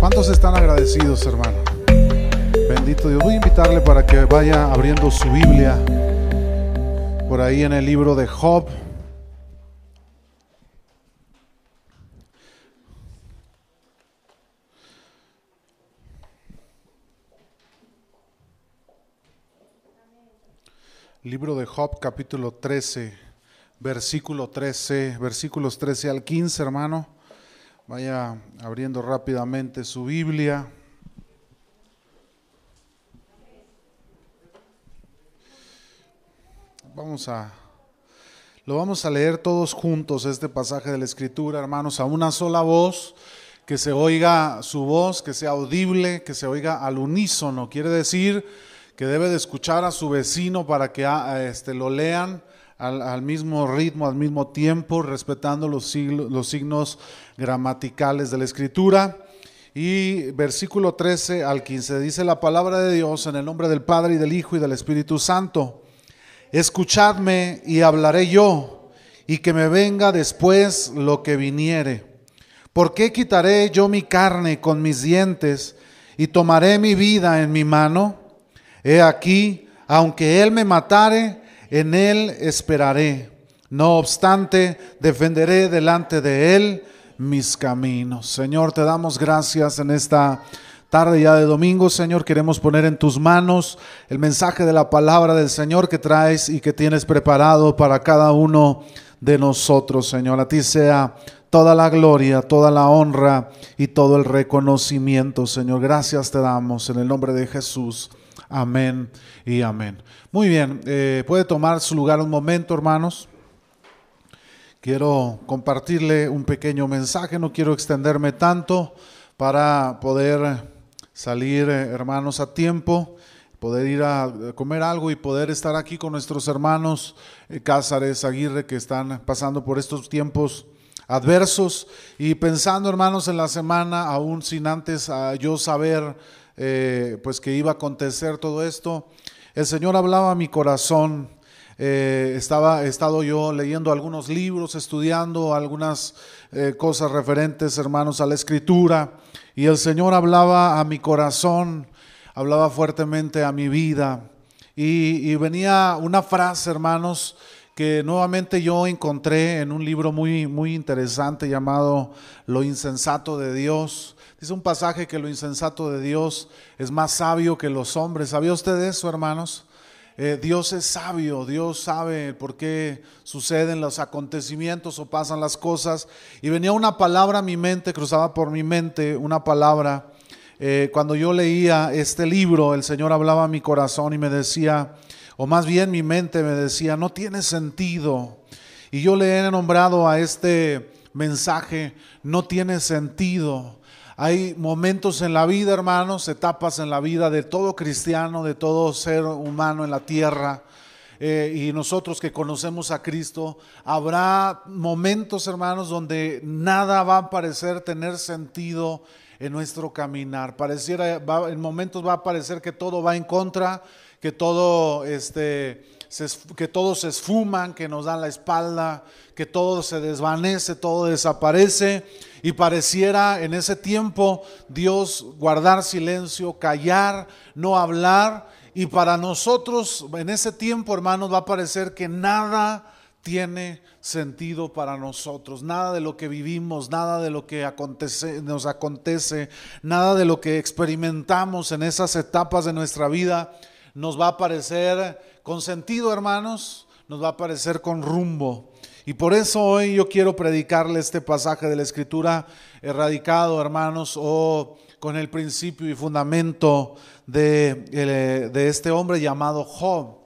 ¿Cuántos están agradecidos, hermano? Bendito Dios. Voy a invitarle para que vaya abriendo su Biblia por ahí en el libro de Job. Libro de Job, capítulo 13, versículo 13, versículos 13 al 15, hermano. Vaya abriendo rápidamente su Biblia. Vamos a lo vamos a leer todos juntos este pasaje de la escritura, hermanos, a una sola voz, que se oiga su voz, que sea audible, que se oiga al unísono. Quiere decir que debe de escuchar a su vecino para que ah, este, lo lean al, mismo ritmo, al mismo tiempo, respetando los, los signos gramaticales de la escritura. Y versículo 13 al 15 dice la palabra de Dios en el nombre del Padre y del Hijo y del Espíritu Santo. Escuchadme y hablaré yo, y que me venga después lo que viniere. ¿Por qué quitaré yo mi carne con mis dientes y tomaré mi vida en mi mano? He aquí, aunque él me matare, en él esperaré. No obstante, defenderé delante de él mis caminos. Señor, te damos gracias en esta tarde ya de domingo, Señor, queremos poner en tus manos el mensaje de la palabra del Señor que traes y que tienes preparado para cada uno de nosotros, Señor. A ti sea toda la gloria, toda la honra y todo el reconocimiento, Señor. Gracias te damos en el nombre de Jesús. Amén y amén. Muy bien, eh, puede tomar su lugar un momento, hermanos. Quiero compartirle un pequeño mensaje, no quiero extenderme tanto para poder salir, eh, hermanos, a tiempo, poder ir a comer algo y poder estar aquí con nuestros hermanos eh, Cázares, Aguirre, que están pasando por estos tiempos adversos y pensando, hermanos, en la semana, aún sin antes ah, yo saber, eh, pues que iba a acontecer todo esto, el Señor hablaba a mi corazón. estaba, he estado yo leyendo algunos libros, estudiando algunas cosas referentes, hermanos, a la escritura. Y el Señor hablaba a mi corazón, hablaba fuertemente a mi vida. Y, venía una frase, hermanos, que nuevamente yo encontré en un libro muy, muy interesante llamado Lo insensato de Dios. Dice un pasaje que lo insensato de Dios es más sabio que los hombres. ¿Sabía usted eso, hermanos? Eh, Dios es sabio, Dios sabe por qué suceden los acontecimientos o pasan las cosas. Y venía una palabra a mi mente, cruzaba por mi mente una palabra. Eh, cuando yo leía este libro, el Señor hablaba a mi corazón y me decía, o más bien mi mente me decía, no tiene sentido. Y yo le he nombrado a este mensaje, no tiene sentido. Hay momentos en la vida, hermanos, etapas en la vida de todo cristiano, de todo ser humano en la tierra. Eh, y nosotros que conocemos a Cristo, habrá momentos, hermanos, donde nada va a parecer tener sentido en nuestro caminar. Pareciera, en momentos va a parecer que todo va en contra, que todo, este, que todos se esfuman, que nos dan la espalda, que todo se desvanece, todo desaparece y pareciera en ese tiempo Dios guardar silencio, callar, no hablar. Y para nosotros en ese tiempo, hermanos, va a parecer que nada tiene sentido para nosotros. Nada de lo que vivimos, nada de lo que nos acontece, nada de lo que experimentamos en esas etapas de nuestra vida nos va a parecer con sentido, hermanos, nos va a parecer con rumbo. Y por eso hoy yo quiero predicarle este pasaje de la Escritura erradicado, hermanos, o con el principio y fundamento de, eh, de este hombre llamado Job.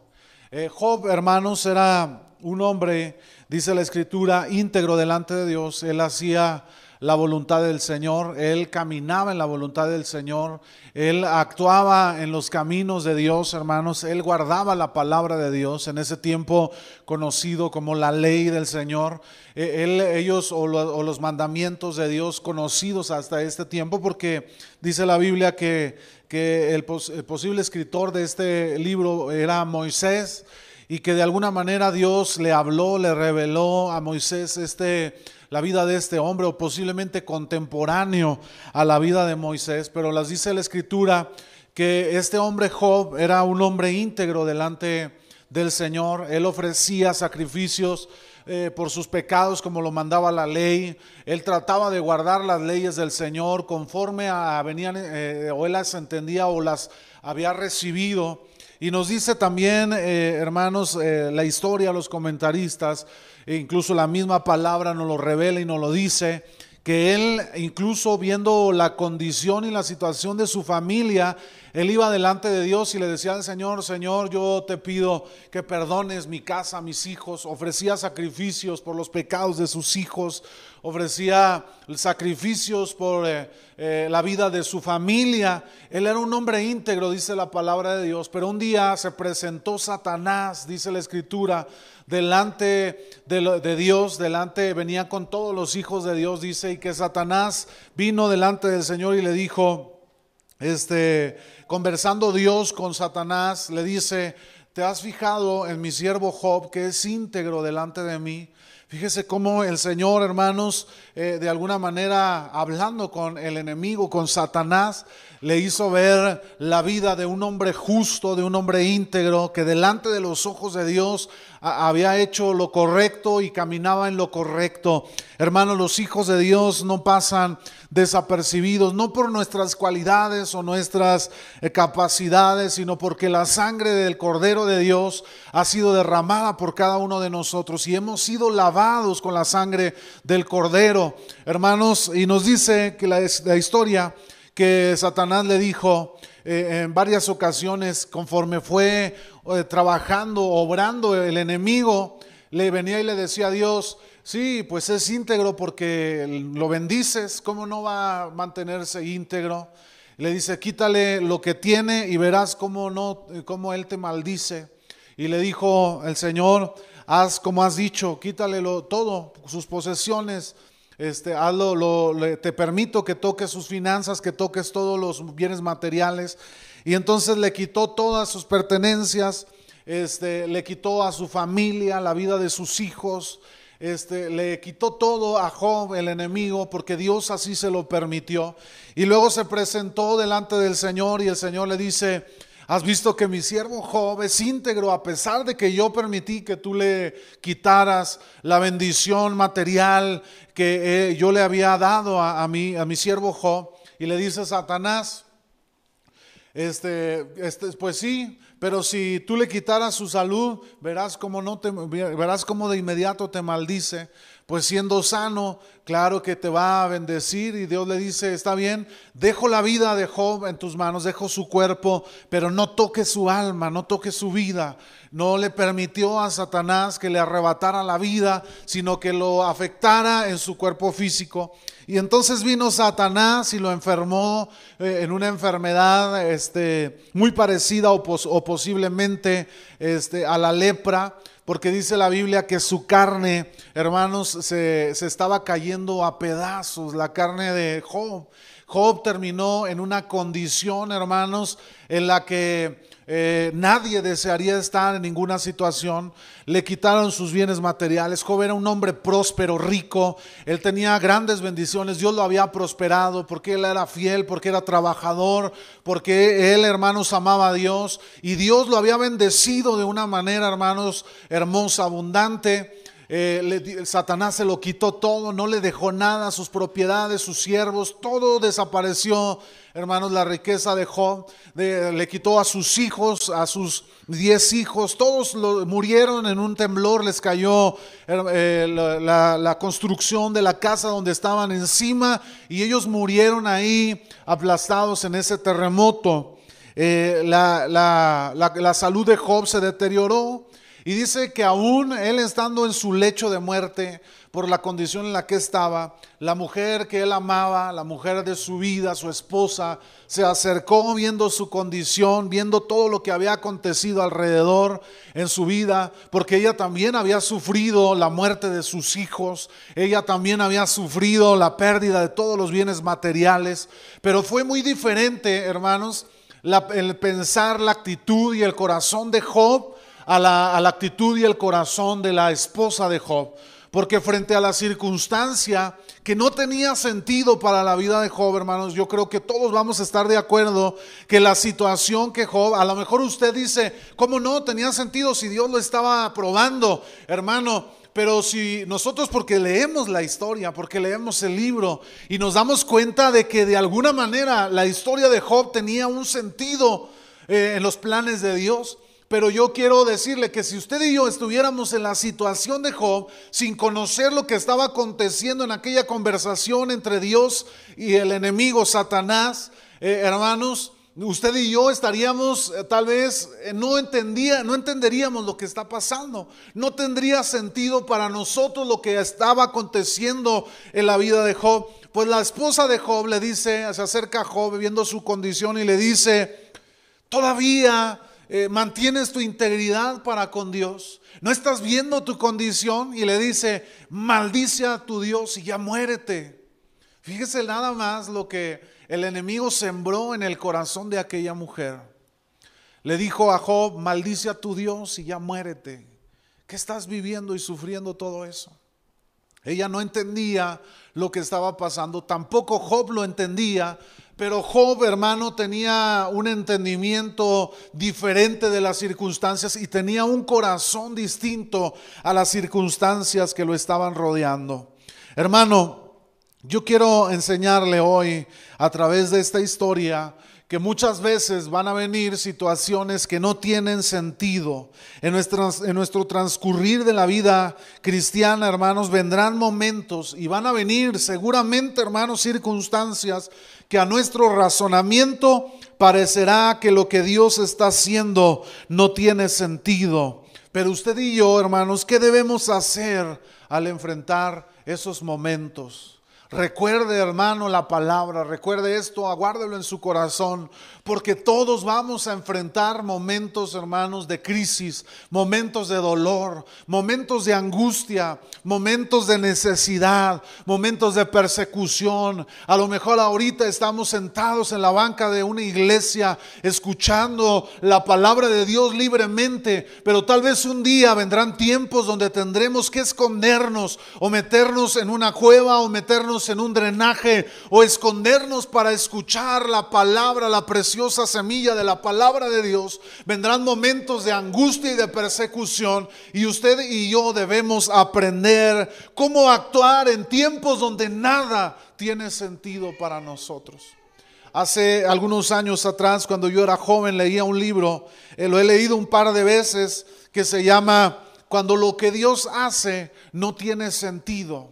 Eh, Job, hermanos, era un hombre, dice la Escritura, íntegro delante de Dios. Él hacía la voluntad del Señor, él caminaba en la voluntad del Señor, él actuaba en los caminos de Dios, hermanos, él guardaba la palabra de Dios en ese tiempo conocido como la ley del Señor, e, él, ellos o, los mandamientos de Dios conocidos hasta este tiempo, porque dice la Biblia que, que el posible escritor de este libro era Moisés. Y que de alguna manera Dios le habló, le reveló a Moisés este la vida de este hombre o posiblemente contemporáneo a la vida de Moisés, pero las dice la escritura que este hombre Job era un hombre íntegro delante del Señor, él ofrecía sacrificios eh, por sus pecados como lo mandaba la ley, él trataba de guardar las leyes del Señor conforme a venían eh, o él las entendía o las había recibido. Y nos dice también, eh, hermanos, la historia, los comentaristas, e incluso la misma palabra nos lo revela y nos lo dice, que él, incluso viendo la condición y la situación de su familia, él iba delante de Dios y le decía al Señor, Señor, yo te pido que perdones mi casa, mis hijos. Ofrecía sacrificios por los pecados de sus hijos, ofrecía sacrificios por eh, eh, la vida de su familia. Él era un hombre íntegro, dice la palabra de Dios, pero un día se presentó Satanás, dice la escritura, delante de, Dios, delante, venía con todos los hijos de Dios, dice, y que Satanás vino delante del Señor y le dijo, este, conversando Dios con Satanás, le dice, ¿te has fijado en mi siervo Job, que es íntegro delante de mí? Fíjese cómo el Señor, hermanos, eh, de alguna manera hablando con el enemigo, con Satanás, le hizo ver la vida de un hombre justo, de un hombre íntegro, que delante de los ojos de Dios había hecho lo correcto y caminaba en lo correcto. Hermanos, los hijos de Dios no pasan desapercibidos, no por nuestras cualidades o nuestras eh, capacidades, sino porque la sangre del Cordero de Dios ha sido derramada por cada uno de nosotros y hemos sido lavados con la sangre del Cordero. Hermanos, y nos dice que la, historia que Satanás le dijo eh, en varias ocasiones, conforme fue eh, trabajando, obrando el enemigo, le venía y le decía a Dios, Sí, pues es íntegro porque lo bendices, ¿cómo no va a mantenerse íntegro? Le dice, quítale lo que tiene y verás cómo, no, cómo él te maldice. Y le dijo el Señor, haz como has dicho, quítale todo, sus posesiones, este, lo, te permito que toques sus finanzas, que toques todos los bienes materiales. Y entonces le quitó todas sus pertenencias, este, le quitó a su familia, la vida de sus hijos, este, le quitó todo a Job, el enemigo, porque Dios así se lo permitió. Y luego se presentó delante del Señor y el Señor le dice, has visto que mi siervo Job es íntegro a pesar de que yo permití que tú le quitaras la bendición material que eh, yo le había dado a, mi, a mi siervo Job. Y le dice Satanás, este, este, pues sí, pero si tú le quitaras su salud, verás cómo no te, verás cómo de inmediato te maldice. Pues siendo sano, claro que te va a bendecir y Dios le dice, está bien, dejo la vida de Job en tus manos, dejo su cuerpo, pero no toque su alma, no toque su vida. No le permitió a Satanás que le arrebatara la vida, sino que lo afectara en su cuerpo físico. Y entonces vino Satanás y lo enfermó eh, en una enfermedad este, muy parecida o, posiblemente este, a la lepra, porque dice la Biblia que su carne, hermanos, se, se estaba cayendo a pedazos, la carne de Job. Job terminó en una condición, hermanos, en la que eh, nadie desearía estar en ninguna situación. Le quitaron sus bienes materiales. Job era un hombre próspero, rico. Él tenía grandes bendiciones. Dios lo había prosperado porque él era fiel, porque era trabajador, porque él, hermanos, amaba a Dios. Y Dios lo había bendecido de una manera, hermanos, hermosa, abundante. Eh, Satanás se lo quitó todo, no le dejó nada, sus propiedades, sus siervos, todo desapareció, hermanos, la riqueza de Job, le quitó a sus hijos, a sus diez hijos, todos murieron en un temblor, les cayó eh, la, construcción de la casa donde estaban encima y ellos murieron ahí aplastados en ese terremoto. Eh, la salud de Job se deterioró. Y dice que aún él estando en su lecho de muerte, por la condición en la que estaba, la mujer que él amaba, la mujer de su vida, su esposa, se acercó viendo su condición, viendo todo lo que había acontecido alrededor en su vida, porque ella también había sufrido la muerte de sus hijos, ella también había sufrido la pérdida de todos los bienes materiales, pero fue muy diferente, hermanos, el pensar, la actitud y el corazón de Job a la, actitud y el corazón de la esposa de Job. Porque frente a la circunstancia que no tenía sentido para la vida de Job, hermanos, yo creo que todos vamos a estar de acuerdo que la situación que Job, a lo mejor usted dice, ¿cómo no tenía sentido si Dios lo estaba probando, hermano? Pero si nosotros porque leemos la historia, porque leemos el libro y nos damos cuenta de que de alguna manera la historia de Job tenía un sentido eh, en los planes de Dios, pero yo quiero decirle que si usted y yo estuviéramos en la situación de Job, sin conocer lo que estaba aconteciendo en aquella conversación entre Dios y el enemigo Satanás, eh, hermanos, usted y yo estaríamos eh, tal vez eh, no entendía, no entenderíamos lo que está pasando. No tendría sentido para nosotros lo que estaba aconteciendo en la vida de Job. Pues la esposa de Job le dice, se acerca a Job viendo su condición y le dice, todavía eh, mantienes tu integridad para con Dios. No estás viendo tu condición y le dice, maldice a tu Dios y ya muérete. Fíjese nada más lo que el enemigo sembró en el corazón de aquella mujer. Le dijo a Job, maldice a tu Dios y ya muérete. ¿Qué estás viviendo y sufriendo todo eso? Ella no entendía lo que estaba pasando, tampoco Job lo entendía, pero Job, hermano, tenía un entendimiento diferente de las circunstancias y tenía un corazón distinto a las circunstancias que lo estaban rodeando. Hermano, yo quiero enseñarle hoy a través de esta historia que muchas veces van a venir situaciones que no tienen sentido. En, en nuestro transcurrir de la vida cristiana, hermanos, vendrán momentos y van a venir seguramente, hermanos, circunstancias que a nuestro razonamiento parecerá que lo que Dios está haciendo no tiene sentido. Pero usted y yo, hermanos, ¿qué debemos hacer al enfrentar esos momentos? Recuerde, hermano, la palabra, recuerde esto, aguárdelo en su corazón, porque todos vamos a enfrentar momentos, hermanos, de crisis, momentos de dolor, momentos de angustia, momentos de necesidad, momentos de persecución. A lo mejor ahorita estamos sentados en la banca de una iglesia escuchando la palabra de Dios libremente, pero tal vez un día vendrán tiempos donde tendremos que escondernos o meternos en una cueva o meternos en un drenaje o escondernos para escuchar la palabra, la preciosa semilla de la palabra de Dios, vendrán momentos de angustia y de persecución y usted y yo debemos aprender cómo actuar en tiempos donde nada tiene sentido para nosotros. Hace algunos años atrás, cuando yo era joven, leía un libro, eh, lo he leído un par de veces, que se llama Cuando lo que Dios hace no tiene sentido.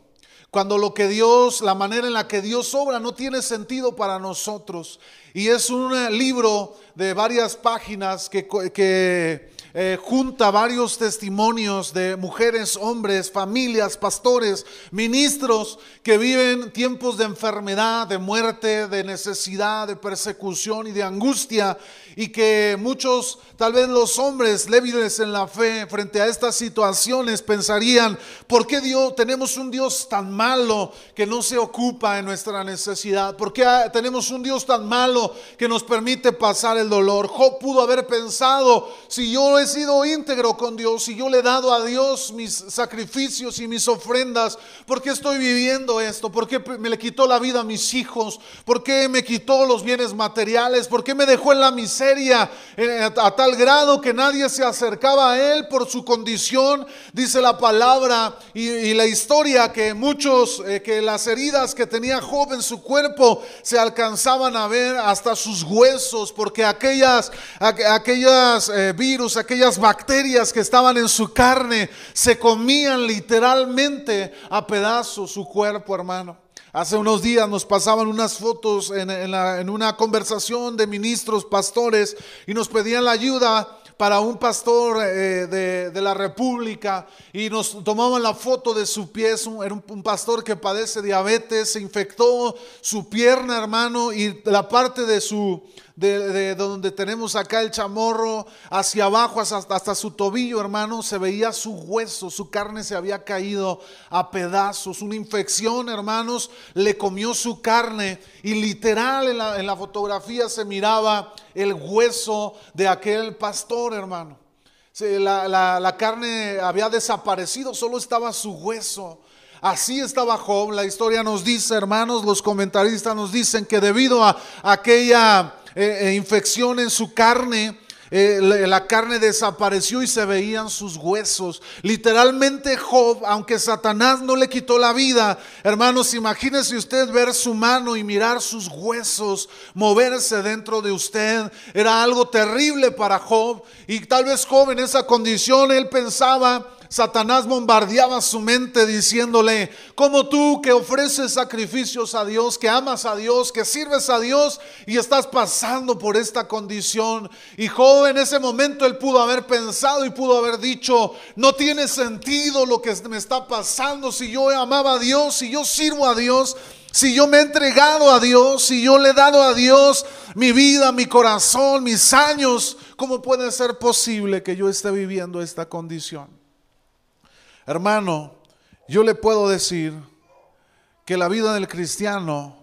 Cuando lo que Dios, la manera en la que Dios obra no tiene sentido para nosotros. Y es un libro de varias páginas que, que eh, junta varios testimonios de mujeres, hombres, familias, pastores, ministros que viven tiempos de enfermedad, de muerte, de necesidad, de persecución y de angustia y que muchos, tal vez los hombres débiles en la fe frente a estas situaciones pensarían, ¿por qué Dios tenemos un Dios tan malo que no se ocupa en nuestra necesidad? ¿Por qué tenemos un Dios tan malo que nos permite pasar el dolor? Job pudo haber pensado, si yo he sido íntegro con Dios, si yo le he dado a Dios mis sacrificios y mis ofrendas, ¿por qué estoy viviendo esto? ¿Por qué me le quitó la vida a mis hijos? ¿Por qué me quitó los bienes materiales? ¿Por qué me dejó en la miseria eh, a tal grado que nadie se acercaba a él por su condición? Dice la palabra y, la historia que muchos, eh, que las heridas que tenía Job en su cuerpo se alcanzaban a ver hasta sus huesos, porque aquellas, aquellas eh, virus, aquellas bacterias que estaban en su carne se comían literalmente a pedazos su cuerpo, hermano. Hace unos días nos pasaban unas fotos en, una conversación de ministros, pastores, y nos pedían la ayuda para un pastor eh, de, la República y nos tomaban la foto de su pie. Era un, pastor que padece diabetes, se infectó su pierna, hermano, y la parte de su, de, donde tenemos acá el chamorro, hacia abajo, hasta, hasta, su tobillo, hermano, se veía su hueso, su carne se había caído a pedazos. Una infección, hermanos, le comió su carne y literal en la, en la fotografía se miraba el hueso de aquel pastor, hermano. La, la, la carne había desaparecido, solo estaba su hueso. Así estaba Job. La historia nos dice, hermanos, los comentaristas nos dicen que debido a aquella eh, eh, infección en su carne, eh, la carne desapareció y se veían sus huesos. Literalmente Job, aunque Satanás no le quitó la vida, hermanos, imagínese usted ver su mano y mirar sus huesos moverse dentro de usted. Era algo terrible para Job y tal vez Job en esa condición, él pensaba, Satanás bombardeaba su mente diciéndole, como tú que ofreces sacrificios a Dios, que amas a Dios, que sirves a Dios y estás pasando por esta condición. Y Job en ese momento él pudo haber pensado y pudo haber dicho, no tiene sentido lo que me está pasando si yo amaba a Dios, si yo sirvo a Dios. Si yo me he entregado a Dios, si yo le he dado a Dios mi vida, mi corazón, mis años, ¿cómo puede ser posible que yo esté viviendo esta condición? Hermano, yo le puedo decir que la vida del cristiano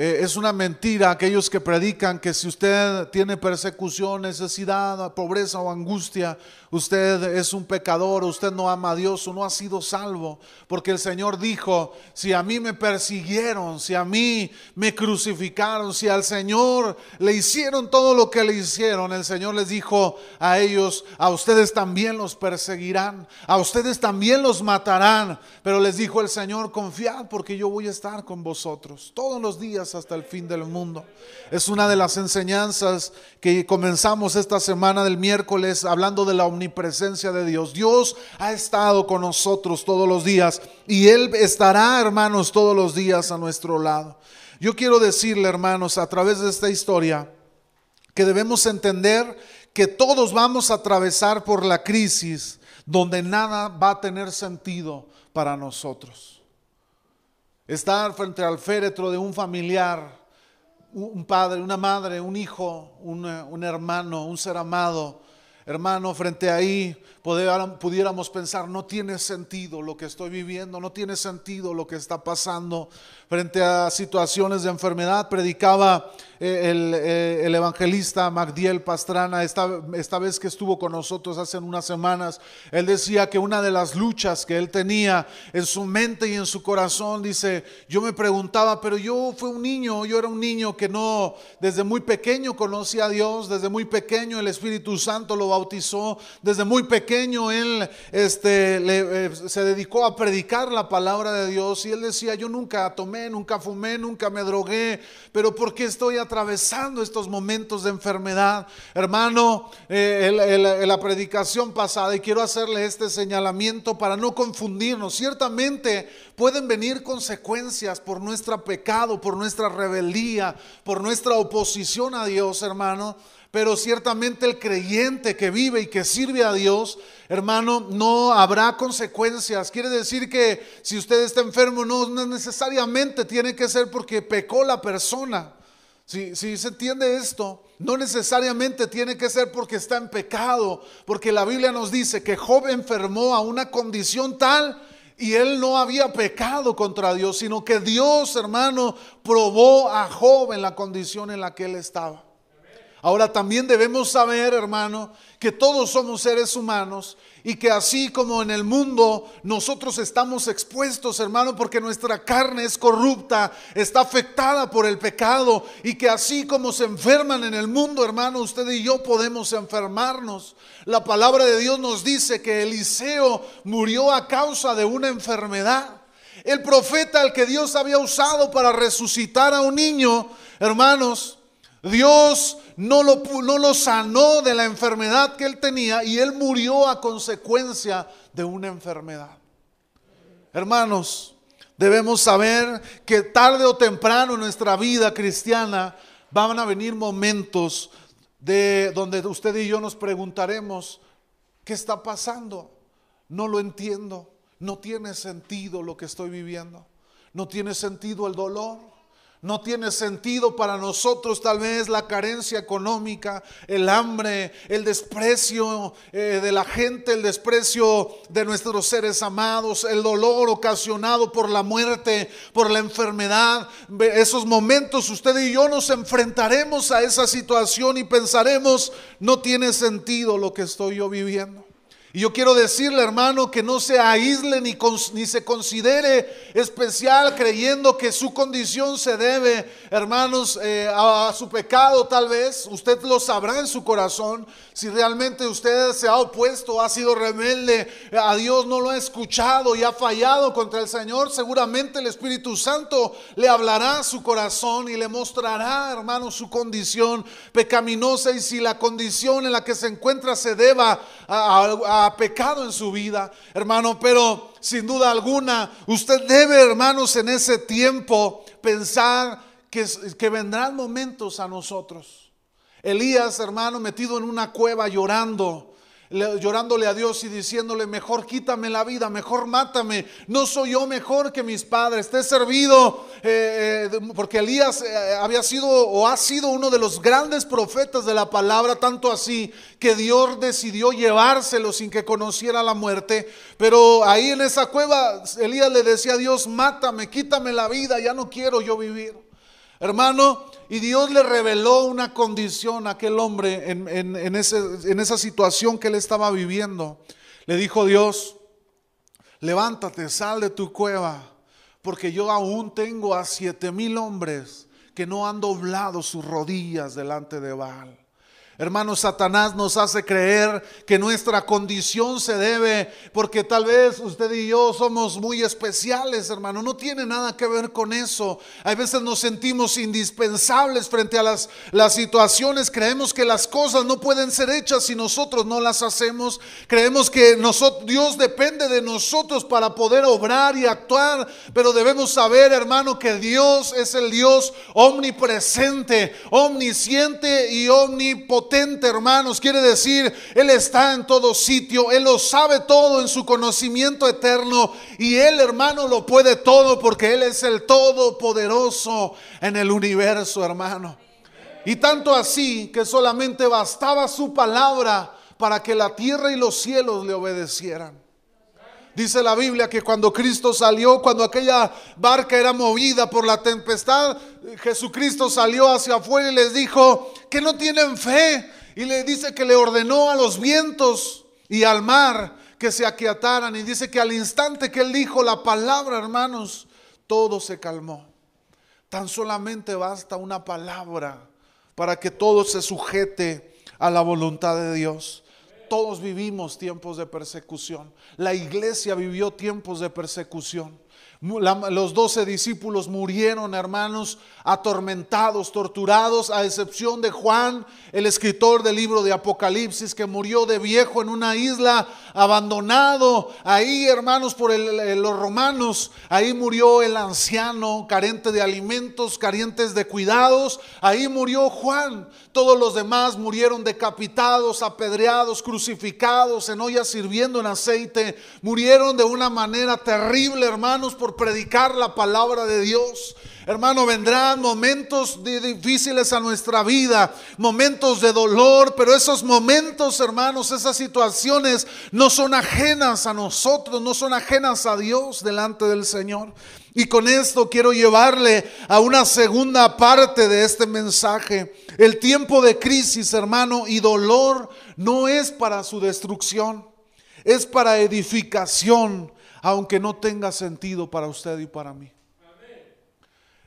eh, es una mentira aquellos que predican que si usted tiene persecución, necesidad, pobreza o angustia, usted es un pecador, usted no ama a Dios o no ha sido salvo. Porque el Señor dijo, si a mí me persiguieron, si a mí me crucificaron, si al Señor le hicieron todo lo que le hicieron, el Señor les dijo a ellos, a ustedes también los perseguirán, a ustedes también los matarán. Pero les dijo el Señor, confiad porque yo voy a estar con vosotros todos los días hasta el fin del mundo. Es una de las enseñanzas que comenzamos esta semana del miércoles hablando de la omnipresencia de Dios. Dios ha estado con nosotros todos los días y Él estará, hermanos, todos los días a nuestro lado. Yo quiero decirle, hermanos, a través de esta historia, que debemos entender que todos vamos a atravesar por la crisis donde nada va a tener sentido para nosotros estar frente al féretro de un familiar, un padre, una madre, un hijo, un, hermano, un ser amado, hermano, frente ahí pudiéramos pensar, no tiene sentido lo que estoy viviendo, no tiene sentido lo que está pasando frente a situaciones de enfermedad. Predicaba eh, eh, el, evangelista Magdiel Pastrana, esta, esta vez que estuvo con nosotros hace unas semanas, él decía que una de las luchas que él tenía en su mente y en su corazón, dice, yo me preguntaba, pero yo fui un niño, yo era un niño que no, desde muy pequeño conocía a Dios, desde muy pequeño el Espíritu Santo lo bautizó, desde muy pequeño él este, eh, se dedicó a predicar la palabra de Dios y él decía, yo nunca tomé, nunca fumé, nunca me drogué, pero ¿por qué estoy atravesando estos momentos de enfermedad. Hermano, eh, la predicación pasada, y quiero hacerle este señalamiento para no confundirnos, ciertamente pueden venir consecuencias por nuestro pecado, por nuestra rebeldía, por nuestra oposición a Dios, hermano. Pero ciertamente el creyente que vive y que sirve a Dios, hermano, no habrá consecuencias. Quiere decir que si usted está enfermo, no necesariamente tiene que ser porque pecó la persona. Si, se entiende esto, no necesariamente tiene que ser porque está en pecado, porque la Biblia nos dice que Job enfermó a una condición tal y él no había pecado contra Dios, sino que Dios, hermano, probó a Job en la condición en la que él estaba. Ahora también debemos saber, hermano, que todos somos seres humanos y que así como en el mundo nosotros estamos expuestos, hermano, porque nuestra carne es corrupta, está afectada por el pecado y que así como se enferman en el mundo, hermano, usted y yo podemos enfermarnos. La palabra de Dios nos dice que Eliseo murió a causa de una enfermedad. El profeta al que Dios había usado para resucitar a un niño, hermanos, Dios no lo, no lo sanó de la enfermedad que él tenía y él murió a consecuencia de una enfermedad. Hermanos, debemos saber que tarde o temprano en nuestra vida cristiana van a venir momentos de donde usted y yo nos preguntaremos, ¿qué está pasando? No lo entiendo. No tiene sentido lo que estoy viviendo. No tiene sentido el dolor. No tiene sentido para nosotros tal vez la carencia económica, el hambre, el desprecio eh, de la gente, el desprecio de nuestros seres amados, el dolor ocasionado por la muerte, por la enfermedad. Esos momentos usted y yo nos enfrentaremos a esa situación y pensaremos, no tiene sentido lo que estoy yo viviendo. Y yo quiero decirle, hermano, que no se aísle ni, ni, se considere especial creyendo que su condición se debe, hermanos, eh, a, su pecado tal vez. Usted lo sabrá en su corazón. Si realmente usted se ha opuesto, ha sido rebelde a Dios, no lo ha escuchado y ha fallado contra el Señor, seguramente el Espíritu Santo le hablará a su corazón y le mostrará, hermano, su condición pecaminosa y si la condición en la que se encuentra se deba a pecado en su vida, hermano, pero sin duda alguna, usted debe, hermanos, en ese tiempo pensar que, que vendrán momentos a nosotros. Elías, hermano, metido en una cueva llorando, llorándole a Dios y diciéndole, mejor quítame la vida, mejor mátame, no soy yo mejor que mis padres, te he servido, eh, eh, porque Elías eh, había sido o ha sido uno de los grandes profetas de la palabra, tanto así que Dios decidió llevárselo sin que conociera la muerte, pero ahí en esa cueva Elías le decía a Dios, mátame, quítame la vida, ya no quiero yo vivir. Hermano, y Dios le reveló una condición a aquel hombre en, esa situación que él estaba viviendo. Le dijo Dios, levántate, sal de tu cueva, porque yo aún tengo a siete mil hombres que no han doblado sus rodillas delante de Baal. Hermano, Satanás nos hace creer que nuestra condición se debe porque tal vez usted y yo somos muy especiales, hermano. No tiene nada que ver con eso. Hay veces nos sentimos indispensables frente a las, las situaciones. Creemos que las cosas no pueden ser hechas si nosotros no las hacemos. Creemos que Dios depende de nosotros para poder obrar y actuar. Pero debemos saber, hermano, que Dios es el Dios omnipresente, omnisciente y omnipotente hermanos. Quiere decir, Él está en todo sitio, Él lo sabe todo en su conocimiento eterno y Él, hermano, lo puede todo porque Él es el todopoderoso en el universo, hermano. Y tanto así que solamente bastaba su palabra para que la tierra y los cielos le obedecieran. Dice la Biblia que cuando Cristo salió, cuando aquella barca era movida por la tempestad, Jesucristo salió hacia afuera y les dijo que no tienen fe. Y le dice que le ordenó a los vientos y al mar que se aquiataran. Y dice que al instante que él dijo la palabra, hermanos, todo se calmó. Tan solamente basta una palabra para que todo se sujete a la voluntad de Dios todos vivimos tiempos de persecución. La iglesia vivió tiempos de persecución. Los doce discípulos murieron, hermanos, atormentados, torturados, a excepción de Juan, el escritor del libro de Apocalipsis, que murió de viejo en una isla abandonado. Ahí, hermanos, por los romanos, ahí murió el anciano, carente de alimentos, carentes de cuidados. Ahí murió Juan. Todos los demás murieron decapitados, apedreados, crucificados, en ollas sirviendo en aceite. Murieron de una manera terrible, hermanos, por predicar la palabra de Dios. Hermano, vendrán momentos difíciles a nuestra vida, momentos de dolor, pero esos momentos, hermanos, esas situaciones no son ajenas a nosotros, no son ajenas a Dios delante del Señor. Y con esto quiero llevarle a una segunda parte de este mensaje. El tiempo de crisis, hermano, y dolor no es para su destrucción, es para edificación, aunque no tenga sentido para usted y para mí.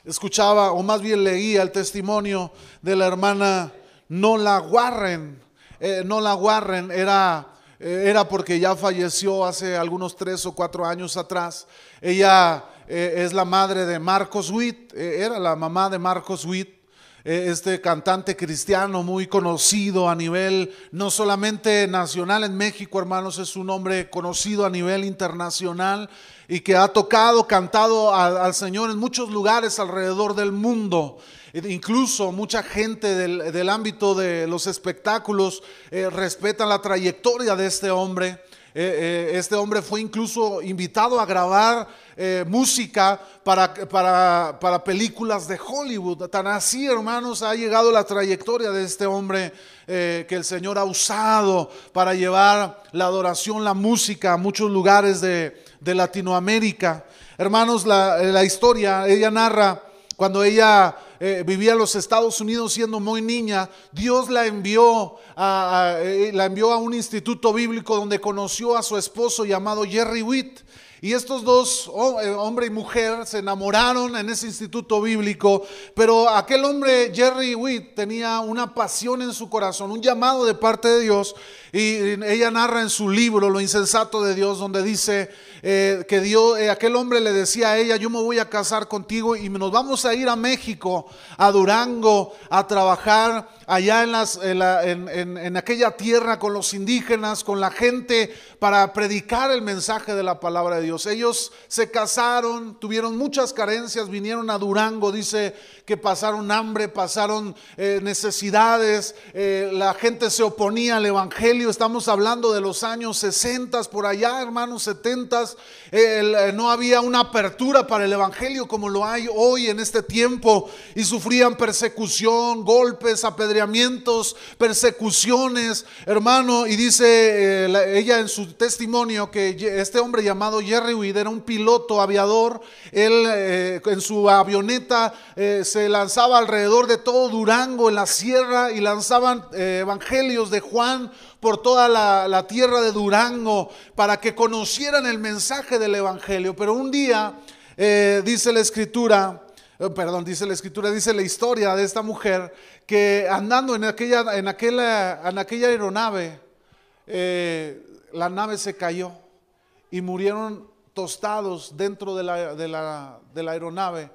Escuchaba, o más bien leía el testimonio de la hermana Nola Warren. Eh, Nola Warren era, eh, era porque ya falleció hace algunos tres o cuatro años atrás. Ella eh, es la madre de Marcos Witt, era la mamá de Marcos Witt este cantante cristiano muy conocido a nivel no solamente nacional en México, hermanos, es un hombre conocido a nivel internacional y que ha tocado, cantado al, Señor en muchos lugares alrededor del mundo. E incluso mucha gente del, ámbito de los espectáculos eh, respetan la trayectoria de este hombre. Eh, eh, este hombre fue incluso invitado a grabar eh, música para, para, para, películas de Hollywood. Tan así, hermanos, ha llegado la trayectoria de este hombre que el Señor ha usado para llevar la adoración, la música a muchos lugares de, de Latinoamérica. Hermanos, la, la historia, ella narra cuando ella eh, vivía en los Estados Unidos siendo muy niña, Dios la envió, a, eh, la envió a un instituto bíblico donde conoció a su esposo llamado Jerry Witt. Y estos dos, eh, hombre y mujer, se enamoraron en ese instituto bíblico, pero aquel hombre, Jerry Witt, tenía una pasión en su corazón, un llamado de parte de Dios, y ella narra en su libro Lo insensato de Dios, donde dice eh, que Dios, eh, aquel hombre le decía a ella, yo me voy a casar contigo y nos vamos a ir a México, a Durango, a trabajar allá en, aquella tierra con los indígenas, con la gente, para predicar el mensaje de la palabra de Dios. Ellos se casaron, tuvieron muchas carencias, vinieron a Durango, dice que pasaron hambre, pasaron eh, necesidades, la gente se oponía al Evangelio, estamos hablando de los años 60, por allá, hermanos, 70, eh, no había una apertura para el Evangelio como lo hay hoy en este tiempo, y sufrían persecución, golpes, apedreamientos persecuciones, hermano. Y dice eh, ella en su testimonio que este hombre llamado Jerry Weed era un piloto aviador. Él eh, en su avioneta eh, se lanzaba alrededor de todo Durango en la sierra y lanzaban evangelios de Juan por toda la, tierra de Durango para que conocieran el mensaje del Evangelio. Pero un día, dice la escritura, perdón, dice la escritura, dice la historia de esta mujer que andando en aquella, en aquella, en aquella aeronave, eh, la nave se cayó y murieron tostados dentro de la, de la, de la aeronave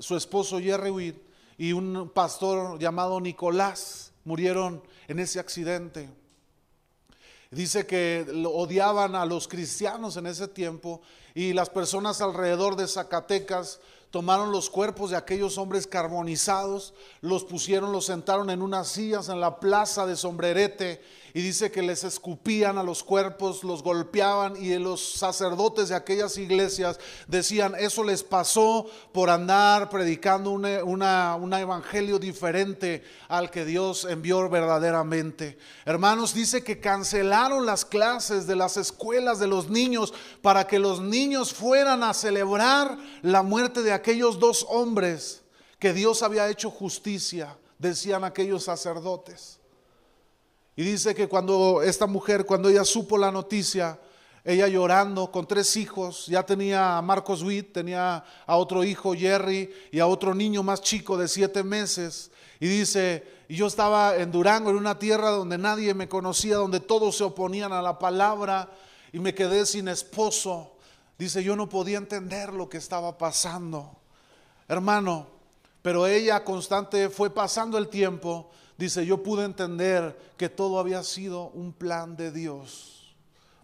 su esposo Jerry Witt y un pastor llamado Nicolás murieron en ese accidente. Dice que odiaban a los cristianos en ese tiempo y las personas alrededor de Zacatecas tomaron los cuerpos de aquellos hombres carbonizados, los pusieron, los sentaron en unas sillas en la plaza de Sombrerete y dice que les escupían a los cuerpos, los golpeaban y los sacerdotes de aquellas iglesias decían, eso les pasó por andar predicando un evangelio diferente al que Dios envió verdaderamente. Hermanos, dice que cancelaron las clases de las escuelas de los niños para que los niños fueran a celebrar la muerte de aquellos dos hombres que Dios había hecho justicia, decían aquellos sacerdotes. Y dice que cuando esta mujer, cuando ella supo la noticia, ella llorando con tres hijos, ya tenía a Marcos Witt, tenía a otro hijo Jerry y a otro niño más chico de siete meses. Y dice, y yo estaba en Durango, en una tierra donde nadie me conocía, donde todos se oponían a la palabra y me quedé sin esposo. Dice, yo no podía entender lo que estaba pasando. Hermano, pero ella constante fue pasando el tiempo Dice, yo pude entender que todo había sido un plan de Dios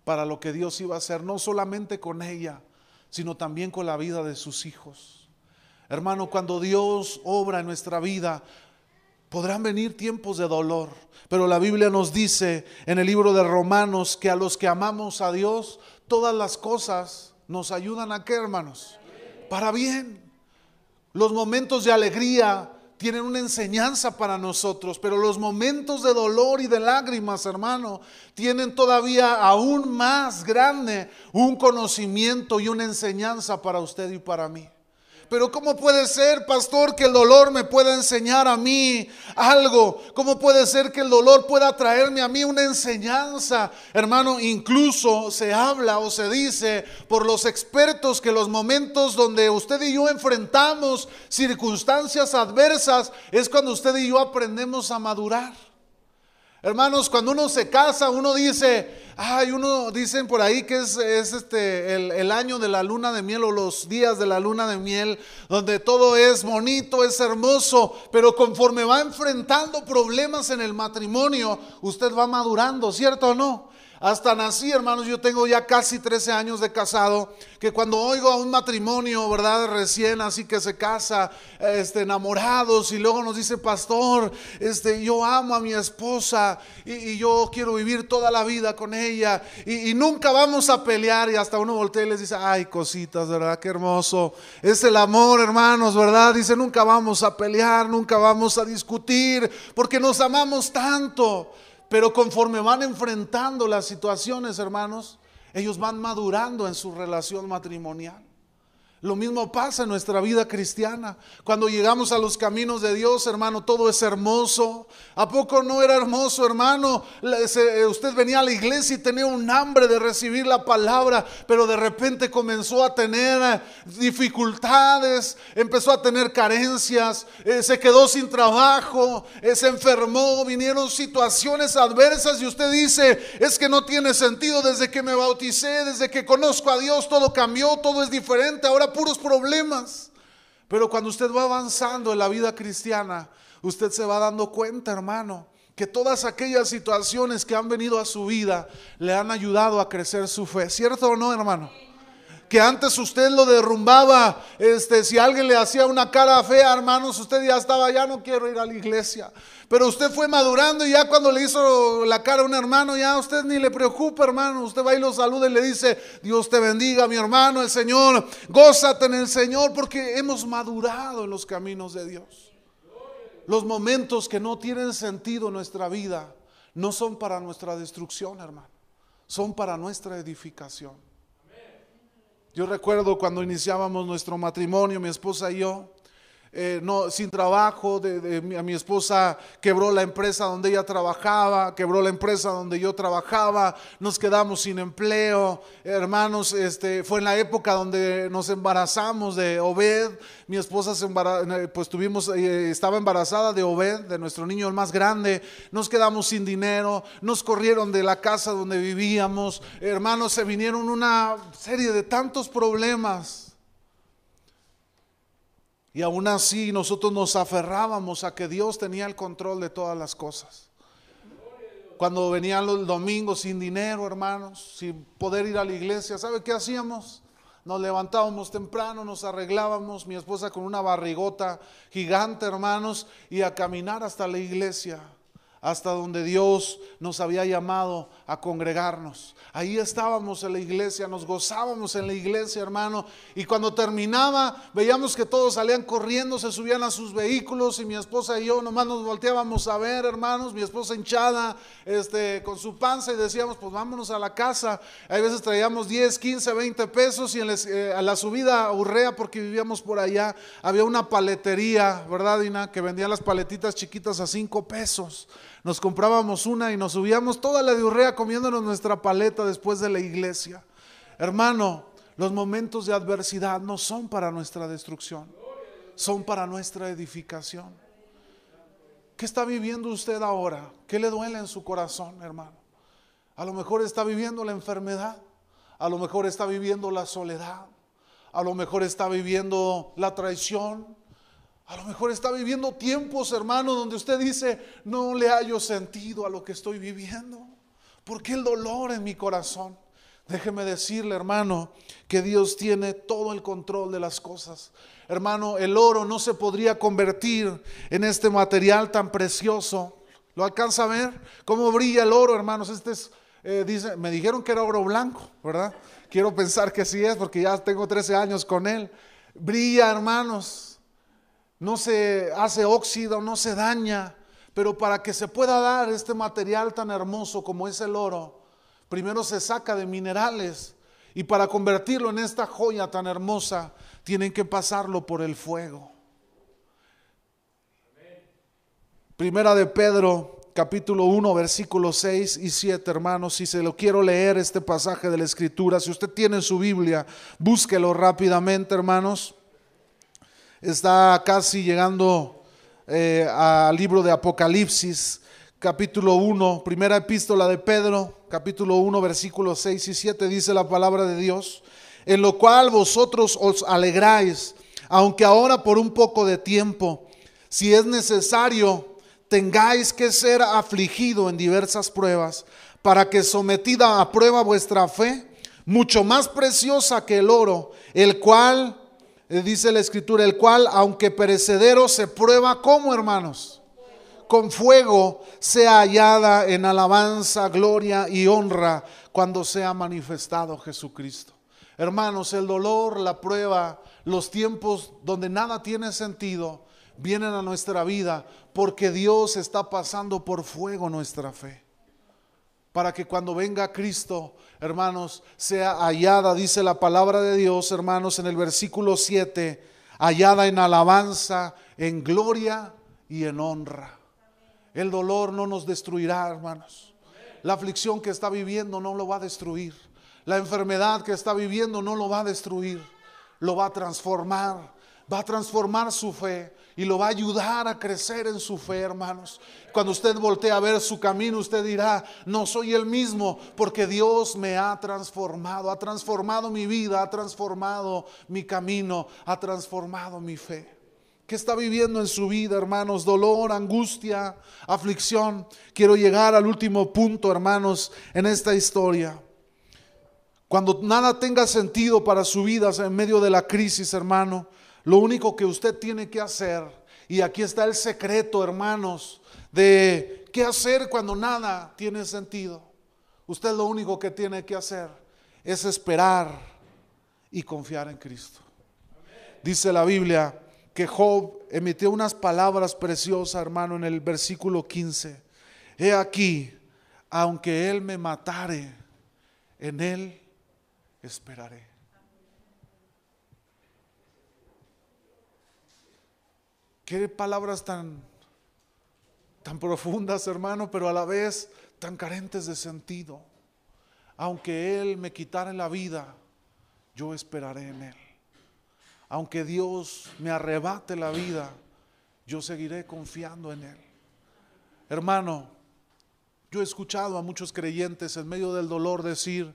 para lo que Dios iba a hacer, no solamente con ella, sino también con la vida de sus hijos. Hermano, cuando Dios obra en nuestra vida, podrán venir tiempos de dolor, pero la Biblia nos dice en el libro de Romanos que a los que amamos a Dios, todas las cosas nos ayudan a qué, hermanos? Para bien. Los momentos de alegría tienen una enseñanza para nosotros, pero los momentos de dolor y de lágrimas, hermano, tienen todavía aún más grande un conocimiento y una enseñanza para usted y para mí. Pero ¿cómo puede ser, pastor, que el dolor me pueda enseñar a mí algo? ¿Cómo puede ser que el dolor pueda traerme a mí una enseñanza? Hermano, incluso se habla o se dice por los expertos que los momentos donde usted y yo enfrentamos circunstancias adversas es cuando usted y yo aprendemos a madurar. Hermanos, cuando uno se casa, uno dice, ay, uno dicen por ahí que es, este el, año de la luna de miel o los días de la luna de miel, donde todo es bonito, es hermoso, pero conforme va enfrentando problemas en el matrimonio, usted va madurando, ¿cierto o no? Hasta nací, hermanos, yo tengo ya casi 13 años de casado, que cuando oigo a un matrimonio, ¿verdad? Recién así que se casa, este, enamorados, y luego nos dice, pastor, este, yo amo a mi esposa y, yo quiero vivir toda la vida con ella, y, y, nunca vamos a pelear, y hasta uno voltea y les dice, ay, cositas, ¿verdad? Qué hermoso. Es el amor, hermanos, ¿verdad? Dice, nunca vamos a pelear, nunca vamos a discutir, porque nos amamos tanto. Pero conforme van enfrentando las situaciones, hermanos, ellos van madurando en su relación matrimonial. Lo mismo pasa en nuestra vida cristiana. Cuando llegamos a los caminos de Dios, hermano, todo es hermoso. ¿A poco no era hermoso, hermano? Usted venía a la iglesia y tenía un hambre de recibir la palabra, pero de repente comenzó a tener eh, dificultades, empezó a tener carencias, eh, se quedó sin trabajo, eh, se enfermó, vinieron situaciones adversas y usted dice, es que no tiene sentido desde que me bauticé, desde que conozco a Dios, todo cambió, todo es diferente. Ahora puros problemas. Pero cuando usted va avanzando en la vida cristiana, usted se va dando cuenta, hermano, que todas aquellas situaciones que han venido a su vida le han ayudado a crecer su fe. ¿Cierto o no, hermano? Que antes usted lo derrumbaba, este, si alguien le hacía una cara fea, hermanos, usted ya estaba, ya no quiero ir a la iglesia. Pero usted fue madurando y ya cuando le hizo la cara a un hermano, ya usted ni le preocupa, hermano. Usted va y lo saluda y le dice, Dios te bendiga, mi hermano, el Señor, gózate en el Señor, porque hemos madurado en los caminos de Dios. Los momentos que no tienen sentido en nuestra vida no son para nuestra destrucción, hermano, son para nuestra edificación. Yo recuerdo cuando iniciábamos nuestro matrimonio, mi esposa y yo, eh, no, sin trabajo, de, a mi esposa quebró la empresa donde ella trabajaba, quebró la empresa donde yo trabajaba, nos quedamos sin empleo, hermanos, este, fue en la época donde nos embarazamos de Obed, mi esposa se eh, pues tuvimos, eh, estaba embarazada de Obed, de nuestro niño el más grande, nos quedamos sin dinero, nos corrieron de la casa donde vivíamos, hermanos, se vinieron una serie de tantos problemas y aún así nosotros nos aferrábamos a que Dios tenía el control de todas las cosas. Cuando venían los domingos sin dinero, hermanos, sin poder ir a la iglesia, ¿sabe qué hacíamos? Nos levantábamos temprano, nos arreglábamos, mi esposa con una barrigota gigante, hermanos, y a caminar hasta la iglesia, hasta donde Dios nos había llamado a congregarnos. Ahí estábamos en la iglesia, nos gozábamos en la iglesia, hermano. Y cuando terminaba, veíamos que todos salían corriendo, se subían a sus vehículos y mi esposa y yo nomás nos volteábamos a ver, hermanos. Mi esposa hinchada, este, con su panza y decíamos, pues vámonos a la casa. Hay veces traíamos 10, 15, 20 pesos y eh, a la subida a Urrea, porque vivíamos por allá, había una paletería, ¿verdad, Dina? Que vendía las paletitas chiquitas a 5 pesos nos comprábamos una y nos subíamos toda la diurrea comiéndonos nuestra paleta después de la iglesia. Hermano, los momentos de adversidad no son para nuestra destrucción, son para nuestra edificación. ¿Qué está viviendo usted ahora? ¿Qué le duele en su corazón, hermano? A lo mejor está viviendo la enfermedad, a lo mejor está viviendo la soledad, a lo mejor está viviendo la traición, a lo mejor está viviendo tiempos, hermano, donde usted dice, no le hallo sentido a lo que estoy viviendo. ¿Por qué el dolor en mi corazón? Déjeme decirle, hermano, que Dios tiene todo el control de las cosas. Hermano, el oro no se podría convertir en este material tan precioso. ¿Lo alcanza a ver? ¿Cómo brilla el oro, hermanos? Este es, eh, dice, me dijeron que era oro blanco, ¿verdad? Quiero pensar que sí es porque ya tengo 13 años con él. Brilla, hermanos no se hace óxido, no se daña, pero para que se pueda dar este material tan hermoso como es el oro, primero se saca de minerales y para convertirlo en esta joya tan hermosa tienen que pasarlo por el fuego. Primera de Pedro, capítulo 1, versículos 6 y 7, hermanos, si se lo quiero leer este pasaje de la escritura, si usted tiene su Biblia, búsquelo rápidamente, hermanos está casi llegando eh, al libro de Apocalipsis, capítulo 1, primera epístola de Pedro, capítulo 1, versículos 6 y 7, dice la palabra de Dios, en lo cual vosotros os alegráis, aunque ahora por un poco de tiempo, si es necesario, tengáis que ser afligido en diversas pruebas para que sometida a prueba vuestra fe, mucho más preciosa que el oro, el cual, dice la escritura, el cual, aunque perecedero, se prueba como hermanos, con fuego, sea hallada en alabanza, gloria y honra cuando sea manifestado Jesucristo. Hermanos, el dolor, la prueba, los tiempos donde nada tiene sentido, vienen a nuestra vida porque Dios está pasando por fuego nuestra fe. Para que cuando venga Cristo, hermanos, sea hallada, dice la palabra de Dios, hermanos, en el versículo 7, hallada en alabanza, en gloria y en honra. El dolor no nos destruirá, hermanos. La aflicción que está viviendo no lo va a destruir. La enfermedad que está viviendo no lo va a destruir. Lo va a transformar. Va a transformar su fe y lo va a ayudar a crecer en su fe, hermanos. Cuando usted voltea a ver su camino, usted dirá, no soy el mismo porque Dios me ha transformado, ha transformado mi vida, ha transformado mi camino, ha transformado mi fe. ¿Qué está viviendo en su vida, hermanos? Dolor, angustia, aflicción. Quiero llegar al último punto, hermanos, en esta historia. Cuando nada tenga sentido para su vida en medio de la crisis, hermano, lo único que usted tiene que hacer, y aquí está el secreto, hermanos, de qué hacer cuando nada tiene sentido. Usted lo único que tiene que hacer es esperar y confiar en Cristo. Dice la Biblia que Job emitió unas palabras preciosas, hermano, en el versículo 15. He aquí, aunque Él me matare, en Él esperaré. Qué palabras tan, tan profundas, hermano, pero a la vez tan carentes de sentido. Aunque Él me quitara la vida, yo esperaré en Él. Aunque Dios me arrebate la vida, yo seguiré confiando en Él. Hermano, yo he escuchado a muchos creyentes en medio del dolor decir,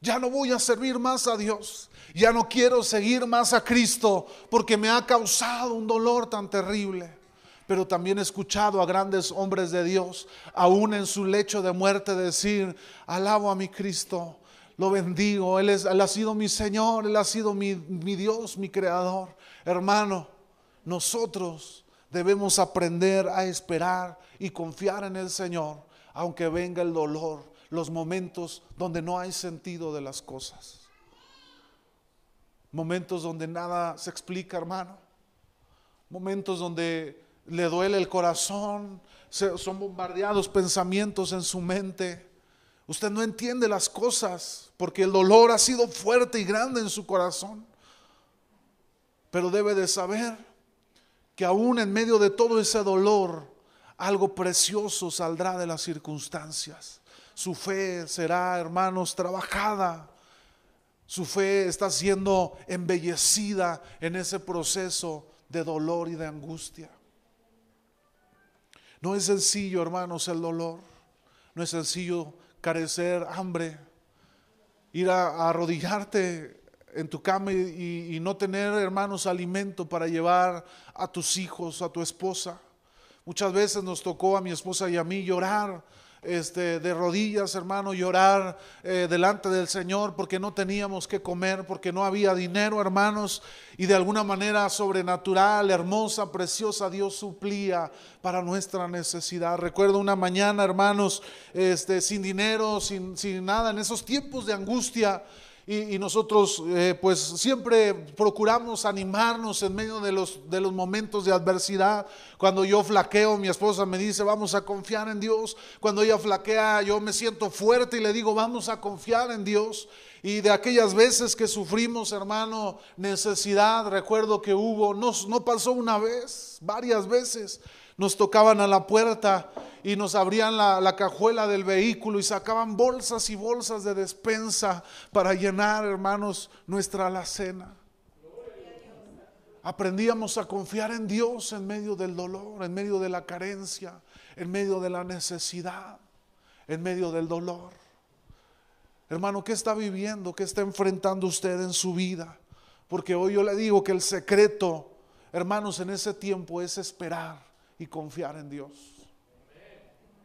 ya no voy a servir más a Dios. Ya no quiero seguir más a Cristo porque me ha causado un dolor tan terrible. Pero también he escuchado a grandes hombres de Dios, aún en su lecho de muerte, decir, alabo a mi Cristo, lo bendigo, Él, es, ha sido mi Señor, Él ha sido mi, mi Dios, mi Creador. Hermano, nosotros debemos aprender a esperar y confiar en el Señor, aunque venga el dolor, los momentos donde no hay sentido de las cosas. Momentos donde nada se explica, hermano. Momentos donde le duele el corazón, son bombardeados pensamientos en su mente. Usted no entiende las cosas porque el dolor ha sido fuerte y grande en su corazón. Pero debe de saber que aún en medio de todo ese dolor, algo precioso saldrá de las circunstancias. Su fe será, hermanos, trabajada. Su fe está siendo embellecida en ese proceso de dolor y de angustia. No es sencillo, hermanos, el dolor. No es sencillo carecer hambre, ir a, arrodillarte en tu cama y, y, no tener, hermanos, alimento para llevar a tus hijos, a tu esposa. Muchas veces nos tocó a mi esposa y a mí llorar este, de rodillas, hermano, llorar eh, delante del Señor porque no teníamos que comer, porque no había dinero, hermanos, y de alguna manera sobrenatural, hermosa, preciosa, Dios suplía para nuestra necesidad. Recuerdo una mañana, hermanos, este, sin dinero, sin, sin nada, en esos tiempos de angustia y, nosotros eh, pues siempre procuramos animarnos en medio de los, de los momentos de adversidad. Cuando yo flaqueo, mi esposa me dice, vamos a confiar en Dios. Cuando ella flaquea, yo me siento fuerte y le digo, vamos a confiar en Dios. Y de aquellas veces que sufrimos, hermano, necesidad, recuerdo que hubo, no, no pasó una vez, varias veces nos tocaban a la puerta y nos abrían la, cajuela del vehículo y sacaban bolsas y bolsas de despensa para llenar, hermanos, nuestra alacena. Aprendíamos a confiar en Dios en medio del dolor, en medio de la carencia, en medio de la necesidad, en medio del dolor. Hermano, ¿qué está viviendo? ¿Qué está enfrentando usted en su vida? Porque hoy yo le digo que el secreto, hermanos, en ese tiempo es esperar y confiar en Dios.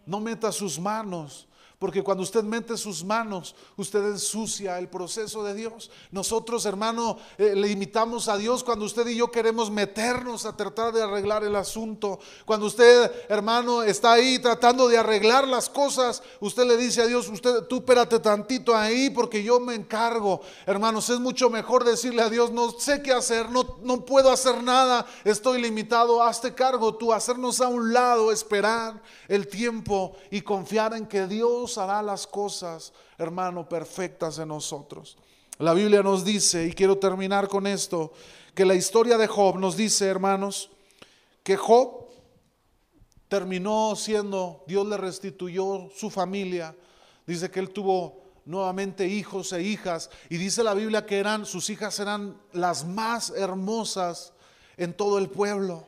No meta sus manos, Porque cuando usted mete sus manos, usted ensucia el proceso de Dios. Nosotros, hermano, eh, le imitamos a Dios cuando usted y yo queremos meternos a tratar de arreglar el asunto. Cuando usted, hermano, está ahí tratando de arreglar las cosas, usted le dice a Dios, usted, tú espérate tantito ahí porque yo me encargo. Hermanos, es mucho mejor decirle a Dios, no sé qué hacer, no, no puedo hacer nada, estoy limitado, hazte cargo tú, hacernos a un lado, esperar el tiempo y confiar en que Dios hará las cosas, hermano, perfectas en nosotros. La Biblia nos dice, y quiero terminar con esto, que la historia de Job nos dice, hermanos, que Job terminó siendo, Dios le restituyó su familia, dice que él tuvo nuevamente hijos e hijas, y dice la Biblia que eran, sus hijas eran las más hermosas en todo el pueblo.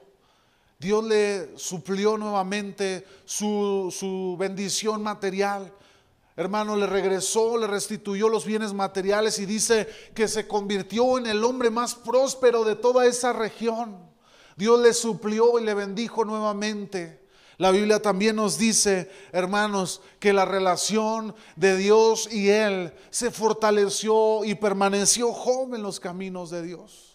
Dios le suplió nuevamente su, su, bendición material. Hermano, le regresó, le restituyó los bienes materiales y dice que se convirtió en el hombre más próspero de toda esa región. Dios le suplió y le bendijo nuevamente. La Biblia también nos dice, hermanos, que la relación de Dios y él se fortaleció y permaneció joven en los caminos de Dios.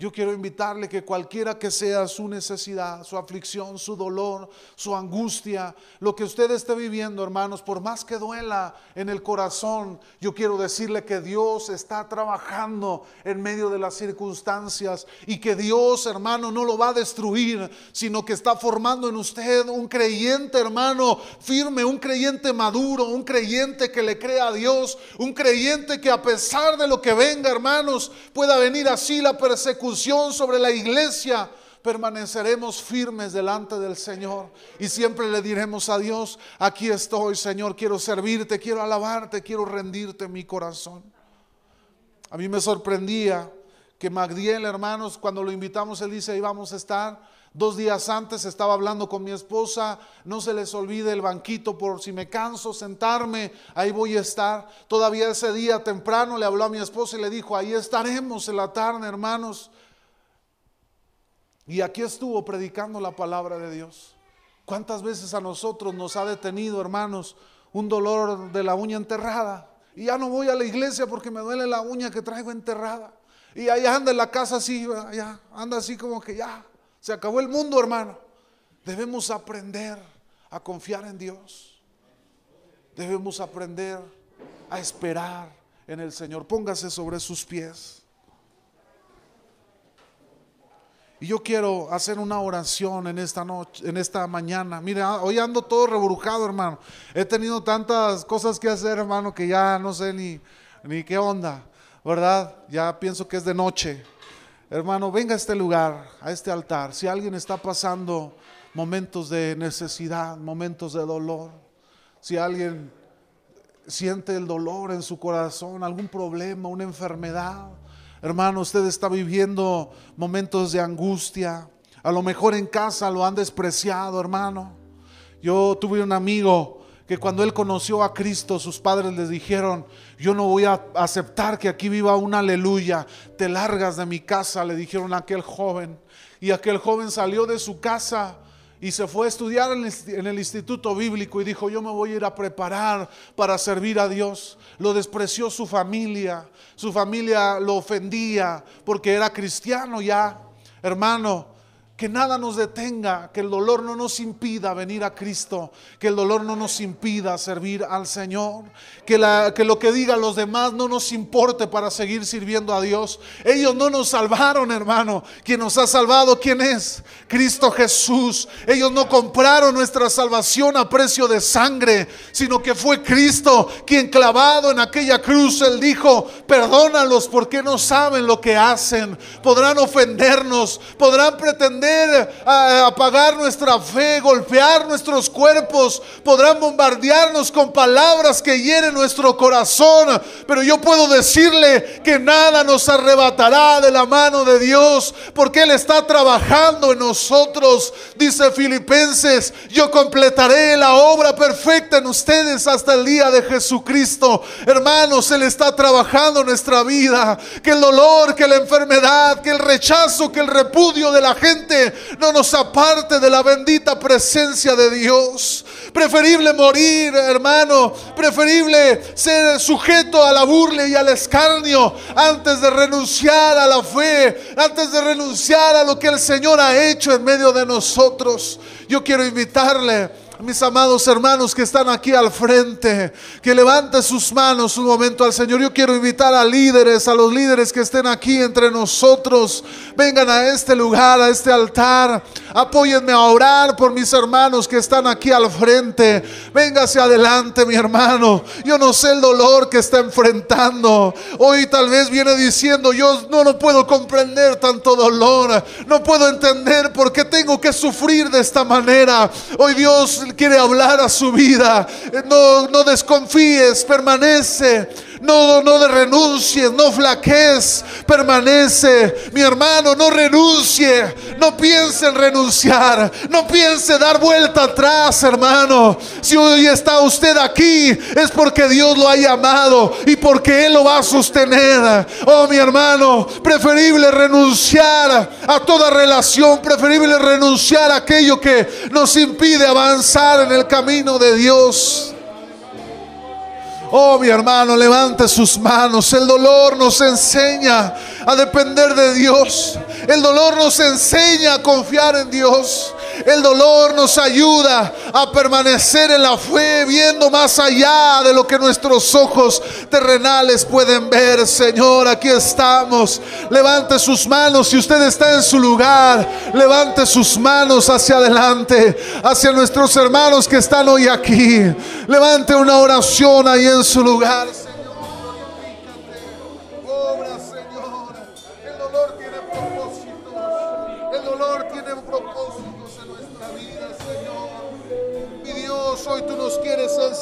Yo quiero invitarle que cualquiera que sea su necesidad, su aflicción, su dolor, su angustia, lo que usted esté viviendo, hermanos, por más que duela en el corazón, yo quiero decirle que Dios está trabajando en medio de las circunstancias y que Dios, hermano, no lo va a destruir, sino que está formando en usted un creyente, hermano, firme, un creyente maduro, un creyente que le crea a Dios, un creyente que a pesar de lo que venga, hermanos, pueda venir así la persecución sobre la iglesia, permaneceremos firmes delante del Señor y siempre le diremos a Dios, aquí estoy Señor, quiero servirte, quiero alabarte, quiero rendirte mi corazón. A mí me sorprendía que Magdiel, hermanos, cuando lo invitamos, él dice, ahí vamos a estar. Dos días antes estaba hablando con mi esposa, no se les olvide el banquito por si me canso sentarme, ahí voy a estar. Todavía ese día temprano le habló a mi esposa y le dijo, ahí estaremos en la tarde, hermanos. Y aquí estuvo predicando la palabra de Dios. ¿Cuántas veces a nosotros nos ha detenido, hermanos, un dolor de la uña enterrada? Y ya no voy a la iglesia porque me duele la uña que traigo enterrada. Y ahí anda en la casa así, ya anda así como que ya, se acabó el mundo, hermano. Debemos aprender a confiar en Dios. Debemos aprender a esperar en el Señor. Póngase sobre sus pies. Y yo quiero hacer una oración en esta noche, en esta mañana. Mira, hoy ando todo rebrujado, hermano. He tenido tantas cosas que hacer, hermano, que ya no sé ni, ni qué onda, ¿verdad? Ya pienso que es de noche. Hermano, venga a este lugar, a este altar. Si alguien está pasando momentos de necesidad, momentos de dolor, si alguien siente el dolor en su corazón, algún problema, una enfermedad, hermano, usted está viviendo momentos de angustia. A lo mejor en casa lo han despreciado, hermano. Yo tuve un amigo que cuando él conoció a Cristo, sus padres les dijeron, yo no voy a aceptar que aquí viva una aleluya, te largas de mi casa, le dijeron a aquel joven. Y aquel joven salió de su casa y se fue a estudiar en el instituto bíblico y dijo, yo me voy a ir a preparar para servir a Dios. Lo despreció su familia, su familia lo ofendía porque era cristiano ya. Hermano, que nada nos detenga, que el dolor no nos impida venir a Cristo, que el dolor no nos impida servir al Señor, que, lo que digan los demás no nos importe para seguir sirviendo a Dios. Ellos no nos salvaron, hermano. Quien nos ha salvado, ¿quién es? Cristo Jesús. Ellos no compraron nuestra salvación a precio de sangre, sino que fue Cristo quien clavado en aquella cruz, Él dijo, perdónalos porque no saben lo que hacen. Podrán ofendernos, podrán pretender apagar nuestra fe, golpear nuestros cuerpos, podrán bombardearnos con palabras que hieren nuestro corazón, pero yo puedo decirle que nada nos arrebatará de la mano de Dios, porque Él está trabajando en nosotros. Dice Filipenses, yo completaré la obra perfecta en ustedes hasta el día de Jesucristo. Hermanos, Él está trabajando nuestra vida, que el dolor, que la enfermedad, que el rechazo, que el repudio de la gente no nos aparte de la bendita presencia de Dios. Preferible morir, hermano. Preferible ser sujeto a la burla y al escarnio antes de renunciar a la fe, antes de renunciar a lo que el Señor ha hecho en medio de nosotros. Yo quiero invitarle mis amados hermanos que están aquí al frente, que levante sus manos un momento al Señor. Yo quiero invitar a líderes, a los líderes que estén aquí entre nosotros. Vengan a este lugar, a este altar. Apóyenme a orar por mis hermanos que están aquí al frente. Venga adelante, mi hermano. Yo no sé el dolor que está enfrentando. Hoy tal vez viene diciendo, yo no, no puedo comprender tanto dolor. No puedo entender por qué tengo que sufrir de esta manera. Hoy Dios quiere hablar a su vida. No, no desconfíes, permanece. No, no renuncies, no flaquees, permanece. Mi hermano, no renuncie, no piense en renunciar, no piense dar vuelta atrás, hermano. Si hoy está usted aquí, es porque Dios lo ha llamado y porque Él lo va a sostener. Oh, mi hermano, preferible renunciar a toda relación, preferible renunciar a aquello que nos impide avanzar en el camino de Dios. Oh, mi hermano, levante sus manos. El dolor nos enseña a depender de Dios. El dolor nos enseña a confiar en Dios. El dolor nos ayuda a permanecer en la fe, viendo más allá de lo que nuestros ojos terrenales pueden ver. Señor, aquí estamos. Levante sus manos. Si usted está en su lugar, levante sus manos hacia adelante, hacia nuestros hermanos que están hoy aquí. Levante una oración ahí en su lugar.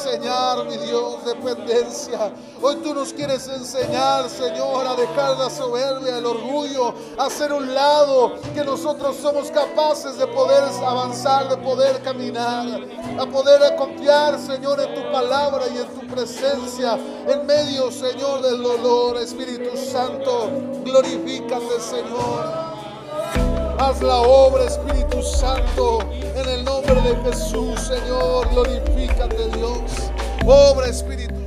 Enseñar, mi Dios, dependencia. Hoy tú nos quieres enseñar, Señor, a dejar la soberbia, el orgullo, a hacer un lado, que nosotros somos capaces de poder avanzar, de poder caminar, a poder confiar, Señor, en tu palabra y en tu presencia, en medio, Señor, del dolor. Espíritu Santo, glorifícate, Señor. Haz la obra, Espíritu Santo, en el nombre de Jesús, Señor. Glorifícate, Dios. Obra, Espíritu